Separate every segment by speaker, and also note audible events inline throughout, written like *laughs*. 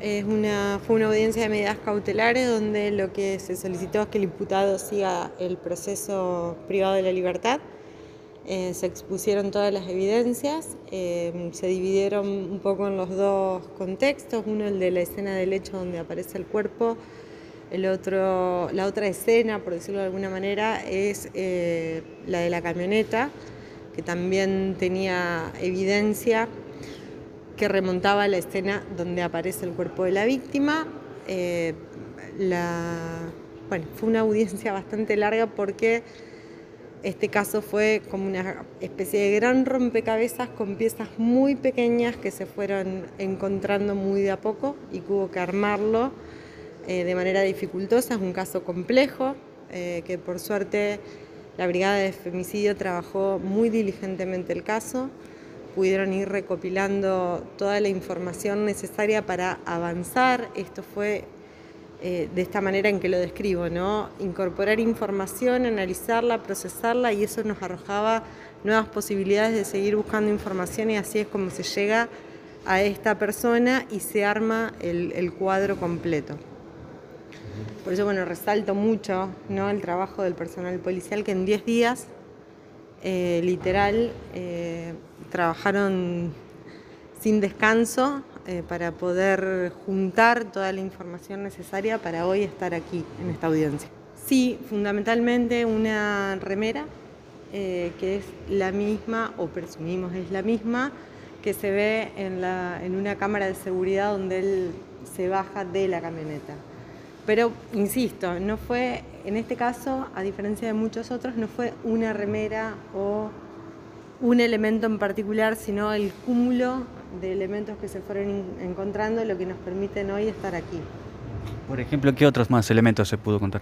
Speaker 1: Es una, fue una audiencia de medidas cautelares donde lo que se solicitó es que el imputado siga el proceso privado de la libertad. Eh, se expusieron todas las evidencias, eh, se dividieron un poco en los dos contextos, uno el de la escena del hecho donde aparece el cuerpo, el otro, la otra escena, por decirlo de alguna manera, es eh, la de la camioneta, que también tenía evidencia que remontaba a la escena donde aparece el cuerpo de la víctima. Eh, bueno, fue una audiencia bastante larga porque este caso fue como una especie de gran rompecabezas con piezas muy pequeñas que se fueron encontrando muy de a poco y hubo que armarlo eh, de manera dificultosa. Es un caso complejo eh, que por suerte la Brigada de Femicidio trabajó muy diligentemente el caso pudieron ir recopilando toda la información necesaria para avanzar. Esto fue eh, de esta manera en que lo describo, ¿no? Incorporar información, analizarla, procesarla y eso nos arrojaba nuevas posibilidades de seguir buscando información y así es como se llega a esta persona y se arma el, cuadro completo. Por eso, bueno, resalto mucho ¿no? el trabajo del personal policial que en 10 días, eh, literal, eh, trabajaron sin descanso eh, para poder juntar toda la información necesaria para hoy estar aquí en esta audiencia. Sí, fundamentalmente una remera que es la misma, o presumimos es la misma, que se ve en, en una cámara de seguridad donde él se baja de la camioneta. Pero, insisto, no fue, en este caso, a diferencia de muchos otros, no fue una remera o un elemento en particular, sino el cúmulo de elementos que se fueron encontrando, lo que nos permiten hoy estar aquí.
Speaker 2: Por ejemplo, ¿qué otros más elementos se pudo contar?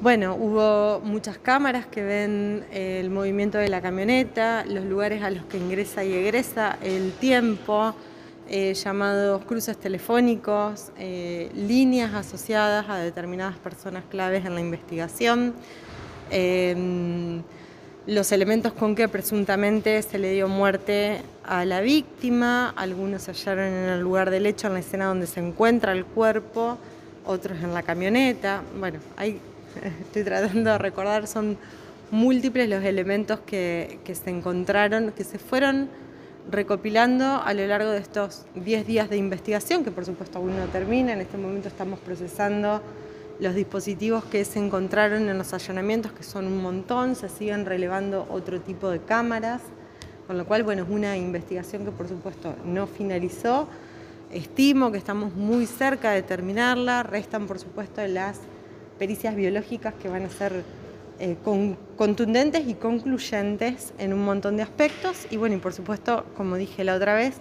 Speaker 1: Bueno, hubo muchas cámaras que ven eh, el movimiento de la camioneta, los lugares a los que ingresa y egresa, el tiempo, eh, llamados cruces telefónicos, eh, líneas asociadas a determinadas personas claves en la investigación los elementos con que presuntamente se le dio muerte a la víctima, algunos se hallaron en el lugar del hecho, en la escena donde se encuentra el cuerpo, otros en la camioneta. Bueno, ahí *laughs* estoy tratando de recordar, son múltiples los elementos que, que se encontraron, que se fueron recopilando a lo largo de estos 10 días de investigación, que por supuesto aún no termina, en este momento estamos procesando los dispositivos que se encontraron en los allanamientos, que son un montón, se siguen relevando otro tipo de cámaras, con lo cual, bueno, es una investigación que por supuesto no finalizó. Estimo que estamos muy cerca de terminarla, restan por supuesto las pericias biológicas que van a ser eh, contundentes y concluyentes en un montón de aspectos y bueno, y por supuesto, como dije la otra vez,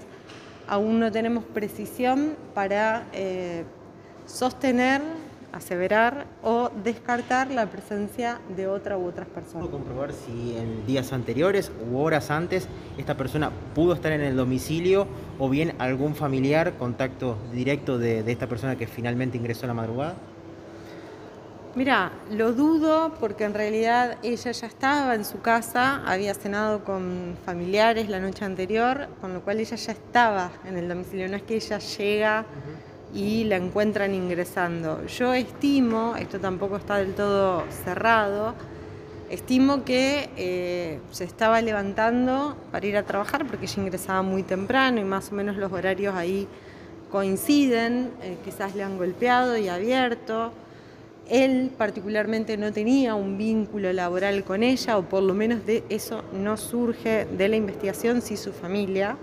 Speaker 1: aún no tenemos precisión para eh, sostener aseverar o descartar la presencia de otra u otras personas.
Speaker 3: ¿Puedo comprobar si en días anteriores u horas antes esta persona pudo estar en el domicilio o bien algún familiar, contacto directo de, esta persona que finalmente ingresó a la madrugada?
Speaker 1: Mira, lo dudo porque en realidad ella ya estaba en su casa, había cenado con familiares la noche anterior, con lo cual ella ya estaba en el domicilio, no es que ella llega y la encuentran ingresando. Yo estimo, esto tampoco está del todo cerrado, estimo que eh, se estaba levantando para ir a trabajar porque ella ingresaba muy temprano y más o menos los horarios ahí coinciden, eh, quizás le han golpeado y abierto. Él particularmente no tenía un vínculo laboral con ella, o por lo menos de eso no surge de la investigación, sí su familia.